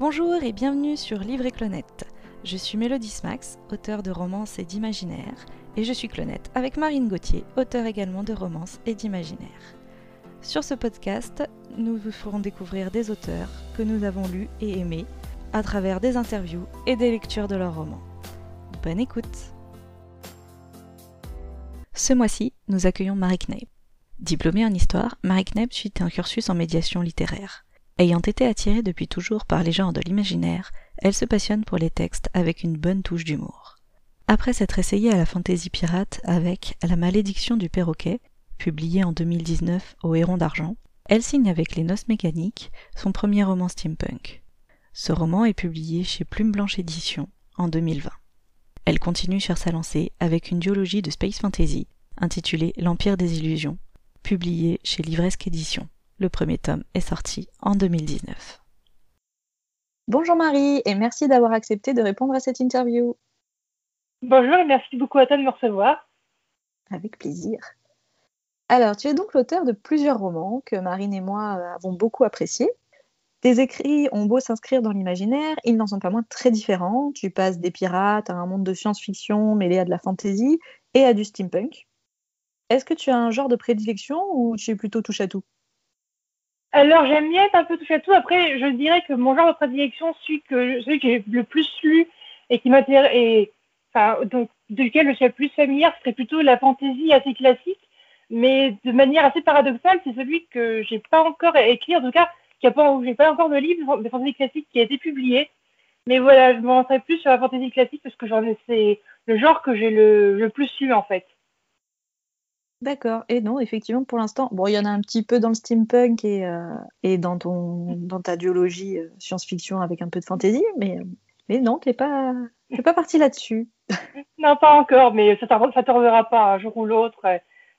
Bonjour et bienvenue sur Livre et Clonette. Je suis Mélodie Smax, auteur de romances et d'imaginaire, et je suis Clonette avec Marine Gauthier, auteur également de romances et d'imaginaire. Sur ce podcast, nous vous ferons découvrir des auteurs que nous avons lus et aimés à travers des interviews et des lectures de leurs romans. Bonne écoute Ce mois-ci, nous accueillons Marie Kneip. Diplômée en histoire, Marie Kneip suit un cursus en médiation littéraire. Ayant été attirée depuis toujours par les genres de l'imaginaire, elle se passionne pour les textes avec une bonne touche d'humour. Après s'être essayée à la fantaisie pirate avec La malédiction du perroquet, publié en 2019 au Héron d'Argent, elle signe avec Les Noces Mécaniques son premier roman steampunk. Ce roman est publié chez Plume Blanche Édition en 2020. Elle continue sur sa lancée avec une duologie de space fantasy intitulée L'Empire des Illusions, publiée chez Livresque Édition. Le premier tome est sorti en 2019. Bonjour Marie et merci d'avoir accepté de répondre à cette interview. Bonjour et merci beaucoup à toi de me recevoir. Avec plaisir. Alors, tu es donc l'auteur de plusieurs romans que Marine et moi avons beaucoup appréciés. Tes écrits ont beau s'inscrire dans l'imaginaire, ils n'en sont pas moins très différents. Tu passes des pirates à un monde de science-fiction mêlé à de la fantasy et à du steampunk. Est-ce que tu as un genre de prédilection ou tu es plutôt touche à tout alors, j'aime bien être un peu touché à tout. Après, je dirais que mon genre de prédilection, celui que, celui que j'ai le plus lu et qui m'intéresse, et enfin, donc, duquel je suis le plus familière, serait plutôt la fantaisie assez classique, mais de manière assez paradoxale, c'est celui que j'ai pas encore écrit, en tout cas, qui a pas, j'ai pas encore de livre de fantaisie classique qui a été publié. Mais voilà, je m'en plus sur la fantaisie classique parce que j'en ai, c'est le genre que j'ai le, le plus lu en fait. D'accord. Et non, effectivement, pour l'instant, bon, il y en a un petit peu dans le steampunk et, euh, et dans, ton, dans ta duologie euh, science-fiction avec un peu de fantasy, mais, mais non, tu n'es pas, pas parti là-dessus. non, pas encore, mais ça ne tardera pas un jour ou l'autre.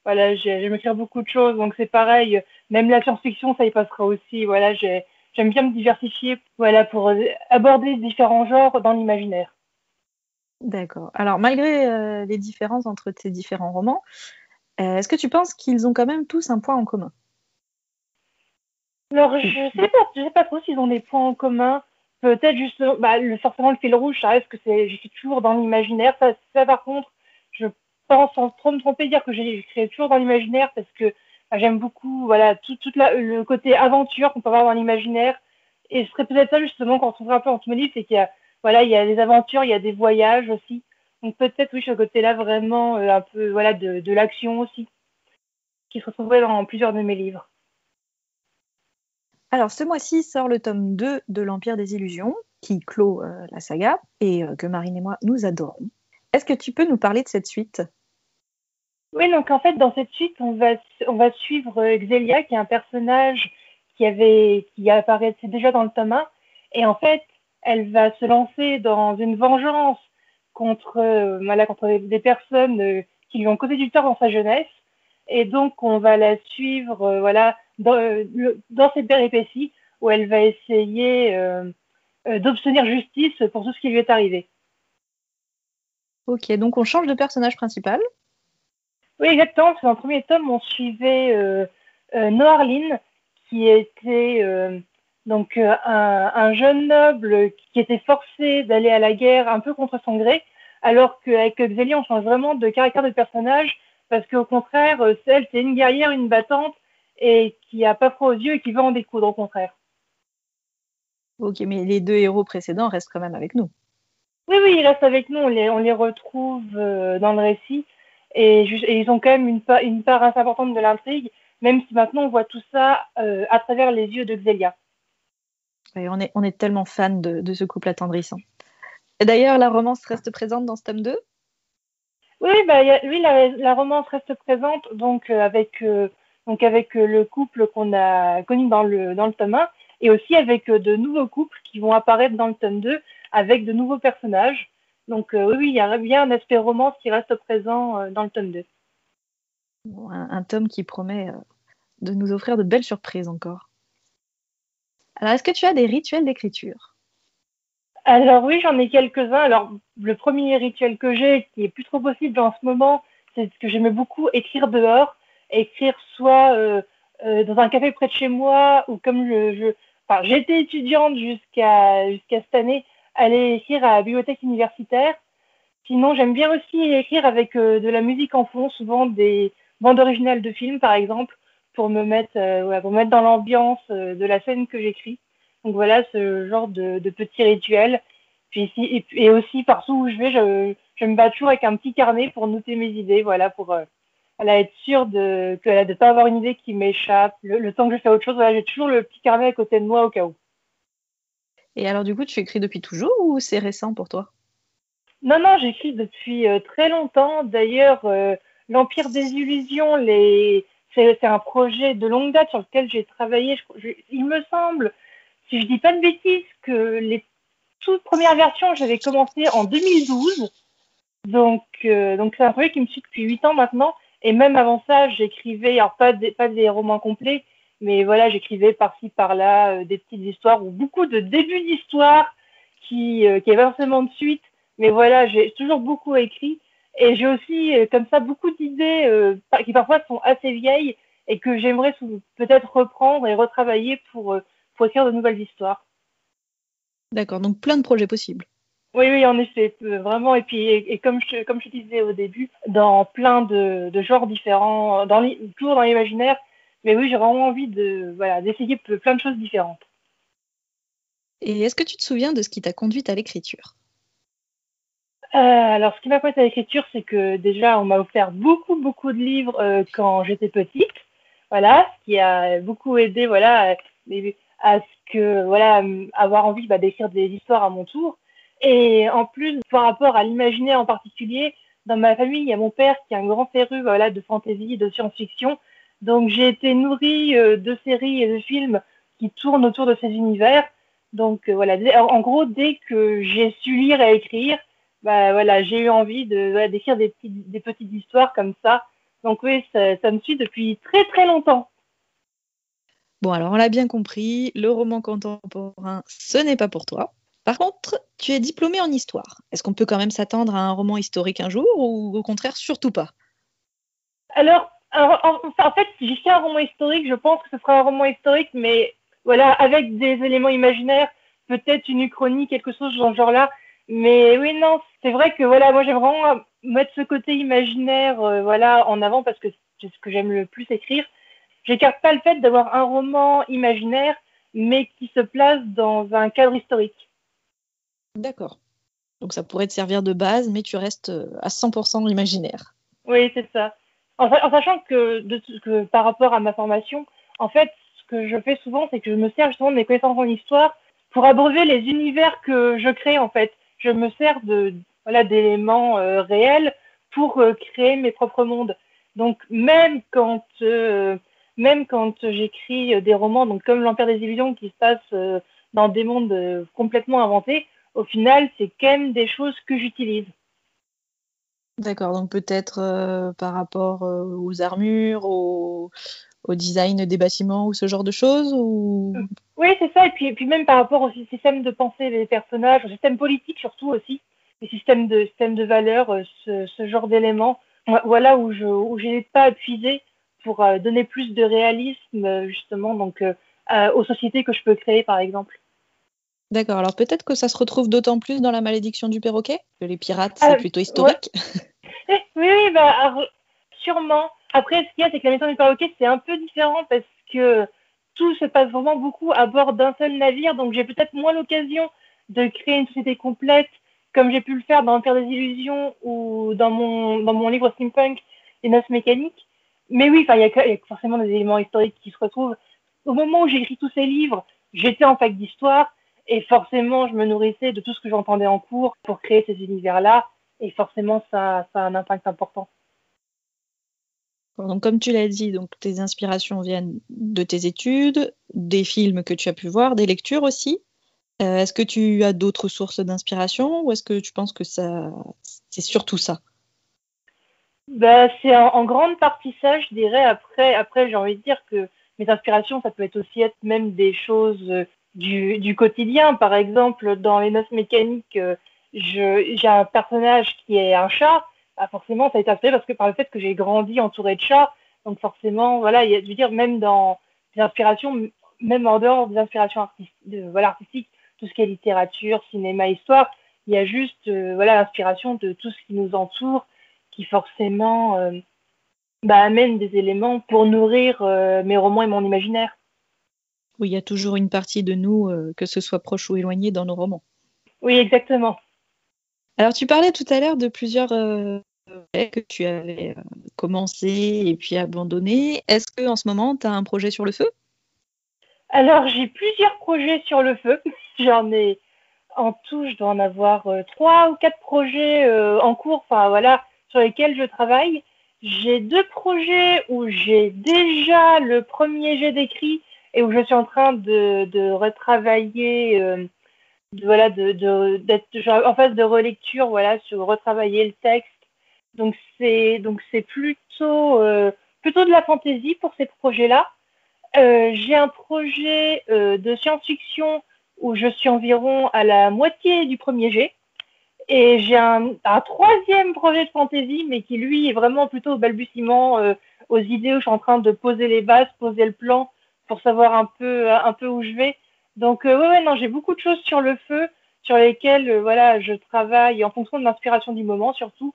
Voilà, j'aime écrire beaucoup de choses, donc c'est pareil. Même la science-fiction, ça y passera aussi. Voilà, j'aime bien me diversifier voilà, pour aborder différents genres dans l'imaginaire. D'accord. Alors, malgré euh, les différences entre tes différents romans, euh, est-ce que tu penses qu'ils ont quand même tous un point en commun? Alors, je ne sais, pas, sais pas trop s'ils ont des points en commun. Peut-être juste, bah, le, forcément, le fil rouge, ça reste que c'est, toujours dans l'imaginaire. Ça, par contre, je pense sans trop me tromper dire que j'ai toujours dans l'imaginaire parce que bah, j'aime beaucoup voilà, tout, le côté aventure qu'on peut avoir dans l'imaginaire. Et ce serait peut-être ça justement qu'on retrouverait un peu entre mes livres, c'est qu'il y a, voilà, il y a des aventures, il y a des voyages aussi. Donc peut-être oui, ce côté-là vraiment euh, un peu voilà de, l'action aussi, qui se retrouverait dans plusieurs de mes livres. Alors ce mois-ci sort le tome 2 de l'Empire des Illusions, qui clôt euh, la saga, et euh, que Marine et moi nous adorons. Est-ce que tu peux nous parler de cette suite? Oui, donc en fait dans cette suite, on va, on va suivre Xelia, qui est un personnage qui, avait, qui apparaissait déjà dans le tome 1, et en fait, elle va se lancer dans une vengeance contre, euh, contre des personnes euh, qui lui ont causé du tort dans sa jeunesse. Et donc, on va la suivre euh, voilà, dans, dans cette péripétie où elle va essayer d'obtenir justice pour tout ce qui lui est arrivé. Ok, donc on change de personnage principal. Oui, exactement. Dans le premier tome, on suivait euh, Noarline, qui était donc euh, un, jeune noble qui était forcé d'aller à la guerre un peu contre son gré, alors qu'avec Xélie, on change vraiment de caractère de personnage, parce qu'au contraire, euh, celle, c'est une guerrière, une battante, et qui a pas froid aux yeux et qui veut en découdre, au contraire. Ok, mais les deux héros précédents restent quand même avec nous. Oui, oui, ils restent avec nous, on les, on les retrouve euh, dans le récit, et, ils ont quand même une, une part assez importante de l'intrigue, même si maintenant on voit tout ça à travers les yeux de On, est, on est tellement fan de, ce couple attendrissant. Et d'ailleurs, la romance reste présente dans ce tome 2 Oui, bah, oui la, romance reste présente donc, euh, avec, euh, donc avec euh, le couple qu'on a connu dans le, dans le tome 1 et aussi avec de nouveaux couples qui vont apparaître dans le tome 2 avec de nouveaux personnages. Donc oui, il y a bien un aspect romance qui reste présent dans le tome 2. un, tome qui promet de nous offrir de belles surprises encore. Alors, est-ce que tu as des rituels d'écriture? Alors oui, j'en ai quelques-uns. Alors, le premier rituel que j'ai, qui est plus trop possible en ce moment, c'est que j'aimais beaucoup écrire dehors, écrire soit euh, euh, dans un café près de chez moi, ou comme je, enfin, j'étais étudiante jusqu'à jusqu'à cette année, aller écrire à la bibliothèque universitaire. Sinon, j'aime bien aussi écrire avec euh, de la musique en fond, souvent des bandes originales de films, par exemple, pour me mettre, euh, pour mettre dans l'ambiance euh, de la scène que j'écris. Donc voilà, ce genre de, de petits rituels. Puis ici, et, aussi partout où je vais, je, je, me bats toujours avec un petit carnet pour noter mes idées, voilà, pour euh, être sûre de ne de pas avoir une idée qui m'échappe. Le, temps que je fais autre chose, voilà, j'ai toujours le petit carnet à côté de moi au cas où. Et alors du coup, tu écris depuis toujours ou c'est récent pour toi? Non, non, j'écris depuis euh, très longtemps. D'ailleurs, euh, l'Empire des Illusions, les... c'est un projet de longue date sur lequel j'ai travaillé. il me semble, si je dis pas de bêtises, que les toutes premières versions, j'avais commencé en 2012. Donc, euh, donc c'est un projet qui me suit depuis 8 ans maintenant. Et même avant ça, j'écrivais, alors pas des, pas romans complets, mais voilà, j'écrivais par-ci, par-là, des petites histoires ou beaucoup de débuts d'histoires qui, euh, qui avaient forcément de suite. Mais voilà, j'ai toujours beaucoup écrit. Et j'ai aussi, euh, comme ça, beaucoup d'idées euh, qui parfois sont assez vieilles et que j'aimerais peut-être reprendre et retravailler pour, pour écrire de nouvelles histoires. D'accord, donc plein de projets possibles. Oui, oui, en effet, vraiment. Et puis, et, comme, je, comme je disais au début, dans plein de, de genres différents, dans toujours dans l'imaginaire. Mais oui, j'ai vraiment envie de voilà d'essayer plein de choses différentes. Et est-ce que tu te souviens de ce qui t'a conduite à l'écriture? Euh, alors, ce qui m'a conduite à l'écriture, c'est que déjà, on m'a offert beaucoup, beaucoup de livres euh, quand j'étais petite. Voilà, ce qui a beaucoup aidé, voilà, à ce que, voilà, avoir envie bah, d'écrire des histoires à mon tour. Et en plus, par rapport à l'imaginaire en particulier, dans ma famille, il y a mon père qui est un grand féru voilà, de fantasy, de science-fiction. Donc, j'ai été nourrie euh, de séries et de films qui tournent autour de ces univers. Donc, euh, voilà, en gros, dès que j'ai su lire et écrire, bah, voilà, j'ai eu envie de d'écrire des, petites, des petites histoires comme ça. Donc, oui, ça, ça me suit depuis très, très longtemps. Bon, alors on l'a bien compris, le roman contemporain, ce n'est pas pour toi. Par contre, tu es diplômé en histoire. Est-ce qu'on peut quand même s'attendre à un roman historique un jour ou au contraire surtout pas? Alors, en, fait, si j'ai fait un roman historique, je pense que ce sera un roman historique, mais voilà, avec des éléments imaginaires, peut-être une uchronie, quelque chose dans ce genre-là. Mais oui, non, c'est vrai que voilà, moi j'aime vraiment mettre ce côté imaginaire euh, voilà, en avant parce que c'est ce que j'aime le plus écrire. J'écarte pas le fait d'avoir un roman imaginaire, mais qui se place dans un cadre historique. D'accord. Donc ça pourrait te servir de base, mais tu restes euh, à 100% imaginaire. Oui, c'est ça. En, sachant que, que, par rapport à ma formation, en fait, ce que je fais souvent, c'est que je me sers justement de mes connaissances en histoire pour abreuver les univers que je crée, en fait. Je me sers de voilà d'éléments euh, réels pour euh, créer mes propres mondes. Donc même quand même quand j'écris des romans, donc comme l'Empire des illusions qui se passe dans des mondes complètement inventés, au final, c'est quand même des choses que j'utilise. D'accord, donc peut-être euh, par rapport euh, aux armures, au, design des bâtiments ou ce genre de choses ou... Oui, c'est ça, et puis, puis même par rapport au système de pensée des personnages, au système politique surtout aussi, les systèmes de, système de valeurs, euh, ce, genre d'éléments. Voilà où je où n'ai pas puiser pour donner plus de réalisme justement donc aux sociétés que je peux créer par exemple. D'accord, alors peut-être que ça se retrouve d'autant plus dans la malédiction du perroquet, que les pirates, c'est euh, plutôt historique. Eh, oui, oui, bah, sûrement. Après, ce qu'il y a, c'est que la malédiction du perroquet, c'est un peu différent parce que tout se passe vraiment beaucoup à bord d'un seul navire, donc j'ai peut-être moins l'occasion de créer une société complète comme j'ai pu le faire dans l'Empire des Illusions ou dans mon, dans mon livre Steampunk, Les Noces Mécaniques. Mais oui, il y, a forcément des éléments historiques qui se retrouvent. Au moment où j'ai écrit tous ces livres, j'étais en fac d'histoire, et forcément, je me nourrissais de tout ce que j'entendais en cours pour créer ces univers-là. Et forcément, ça, a un impact important. Donc, comme tu l'as dit, donc tes inspirations viennent de tes études, des films que tu as pu voir, des lectures aussi. Euh, est-ce que tu as d'autres sources d'inspiration ou est-ce que tu penses que ça, c'est surtout ça? Bah, C'est en, grande partie ça, je dirais. Après, après j'ai envie de dire que mes inspirations, ça peut être aussi être même des choses euh, du, du, quotidien. Par exemple, dans les noces mécaniques, euh, j'ai un personnage qui est un chat. Bah forcément, ça a été inspiré parce que par le fait que j'ai grandi entouré de chats. Donc forcément, voilà, il y a, je veux dire, même dans les inspirations, même en dehors des inspirations artistiques, de, voilà, artistiques, tout ce qui est littérature, cinéma, histoire, il y a juste voilà l'inspiration de tout ce qui nous entoure qui forcément bah, amène des éléments pour nourrir mes romans et mon imaginaire. Oui, il y a toujours une partie de nous, que ce soit proche ou éloigné, dans nos romans. Oui, exactement. Alors, tu parlais tout à l'heure de plusieurs euh, que tu avais euh, commencé et puis abandonné. Est-ce que en ce moment, tu as un projet sur le feu? Alors, j'ai plusieurs projets sur le feu. J'en ai en tout, je dois en avoir euh, trois ou quatre projets en cours, enfin voilà, sur lesquels je travaille. J'ai deux projets où j'ai déjà le premier jet d'écrit et où je suis en train de retravailler voilà, de, d'être en phase de relecture, voilà, sur retravailler le texte. Donc c'est donc c'est plutôt euh, plutôt de la fantaisie pour ces projets-là. Euh, j'ai un projet euh, de science-fiction où je suis environ à la moitié du premier jet. Et j'ai un, un, troisième projet de fantaisie, mais qui lui est vraiment plutôt au balbutiement, aux idées où je suis en train de poser les bases, poser le plan pour savoir un peu, un peu où je vais. Donc, euh, ouais, non, j'ai beaucoup de choses sur le feu sur lesquelles euh, voilà, je travaille en fonction de l'inspiration du moment surtout.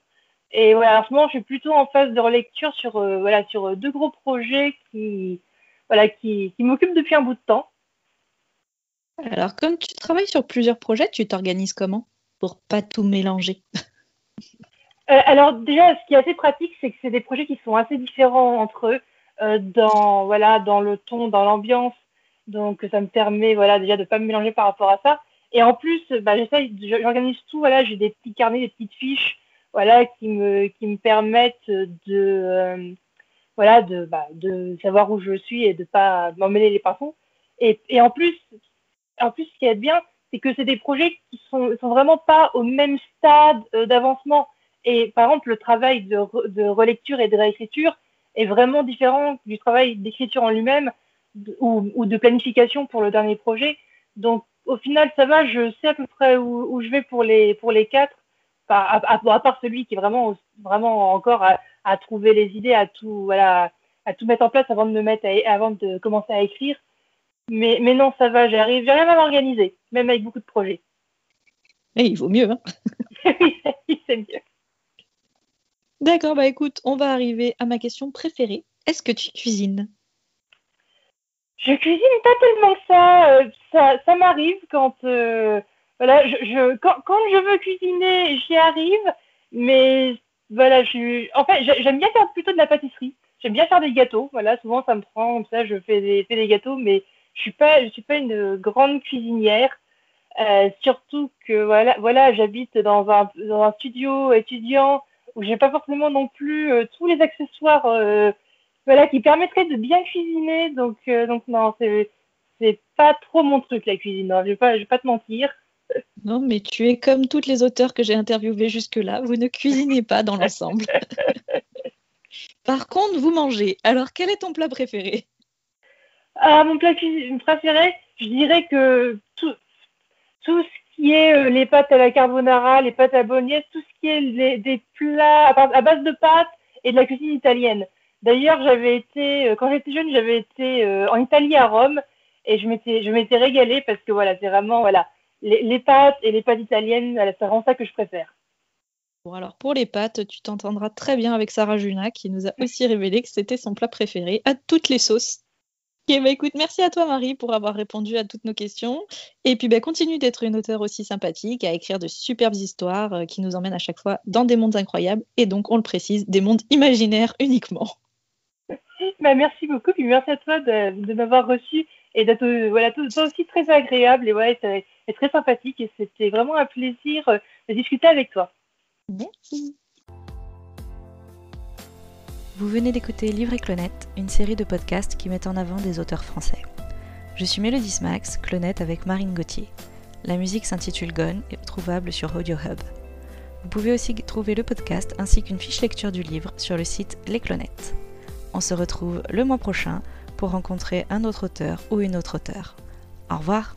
Et voilà, en ce moment, je suis plutôt en phase de relecture sur, euh, voilà, sur deux gros projets qui, voilà, qui, qui m'occupent depuis un bout de temps. Alors, comme tu travailles sur plusieurs projets, tu t'organises comment pour pas tout mélanger? Alors, déjà, ce qui est assez pratique, c'est que c'est des projets qui sont assez différents entre eux, dans, voilà, dans le ton, dans l'ambiance, donc ça me permet voilà déjà de pas me mélanger par rapport à ça. Et en plus, bah, j'essaye, j'organise tout. Voilà, j'ai des petits carnets, des petites fiches, voilà, qui me qui me permettent de euh, voilà de bah, de savoir où je suis et de pas m'emmêler les pinceaux. Et, et en plus, en plus, ce qui est bien, c'est que c'est des projets qui sont sont vraiment pas au même stade euh, d'avancement. Et par exemple, le travail de, de relecture et de réécriture est vraiment différent du travail d'écriture en lui-même ou, de planification pour le dernier projet. Donc au final, ça va, je sais à peu près où, je vais pour les, pour les quatre, à, à, part celui qui est vraiment, vraiment encore à, trouver les idées, à tout, voilà, à tout mettre en place avant de me mettre avant de commencer à écrire. Mais, mais non, ça va, j'arrive, j'arrive à m'organiser, même avec beaucoup de projets. Et il vaut mieux, hein oui, c'est mieux. D'accord, bah écoute, on va arriver à ma question préférée. Est-ce que tu cuisines? Je cuisine pas tellement ça. Euh, ça, ça m'arrive quand, euh, voilà, je, je quand, quand, je veux cuisiner, j'y arrive. Mais voilà, je, en fait, j'aime bien faire plutôt de la pâtisserie. J'aime bien faire des gâteaux. Voilà, souvent ça me prend comme ça, je fais des, fais des gâteaux, mais je suis pas, je suis pas une grande cuisinière. Euh, surtout que voilà, voilà, j'habite dans un, dans un studio étudiant où j'ai pas forcément non plus euh, tous les accessoires euh, voilà, qui permettrait de bien cuisiner. Donc, euh, donc non, c'est, c'est pas trop mon truc la cuisine. Hein. Je vais pas, je vais pas te mentir. Non, mais tu es comme toutes les auteurs que j'ai interviewés jusque-là. Vous ne cuisinez pas dans l'ensemble. Par contre, vous mangez. Alors, quel est ton plat préféré? Ah, Mon plat préféré, je dirais que tout, tout ce qui est euh, les pâtes à la carbonara, les pâtes à bolognaise, tout ce qui est des plats à base de pâtes et de la cuisine italienne. D'ailleurs, j'avais été, euh, quand j'étais jeune, j'avais été euh, en Italie à Rome et je m'étais, je m'étais régalée parce que voilà, c'est vraiment voilà, les, pâtes et les pâtes italiennes, c'est vraiment ça que je préfère. Bon, alors pour les pâtes, tu t'entendras très bien avec Sarah Juna qui nous a aussi révélé que c'était son plat préféré à toutes les sauces. Ok, bah écoute, merci à toi Marie pour avoir répondu à toutes nos questions. Et puis bah, continue d'être une auteure aussi sympathique, à écrire de superbes histoires euh, qui nous emmènent à chaque fois dans des mondes incroyables et donc, on le précise, des mondes imaginaires uniquement. Bah, merci beaucoup, puis merci à toi de, m'avoir reçu et d'être euh, voilà, toi aussi très agréable et, ouais, et très sympathique. Et c'était vraiment un plaisir euh, de discuter avec toi. Merci. Vous venez d'écouter Livre et Clonette, une série de podcasts qui met en avant des auteurs français. Je suis Mélodie Smax, Clonette avec Marine Gauthier. La musique s'intitule Gone et est trouvable sur Audio Hub. Vous pouvez aussi trouver le podcast ainsi qu'une fiche lecture du livre sur le site Les Clonettes. On se retrouve le mois prochain pour rencontrer un autre auteur ou une autre auteure. Au revoir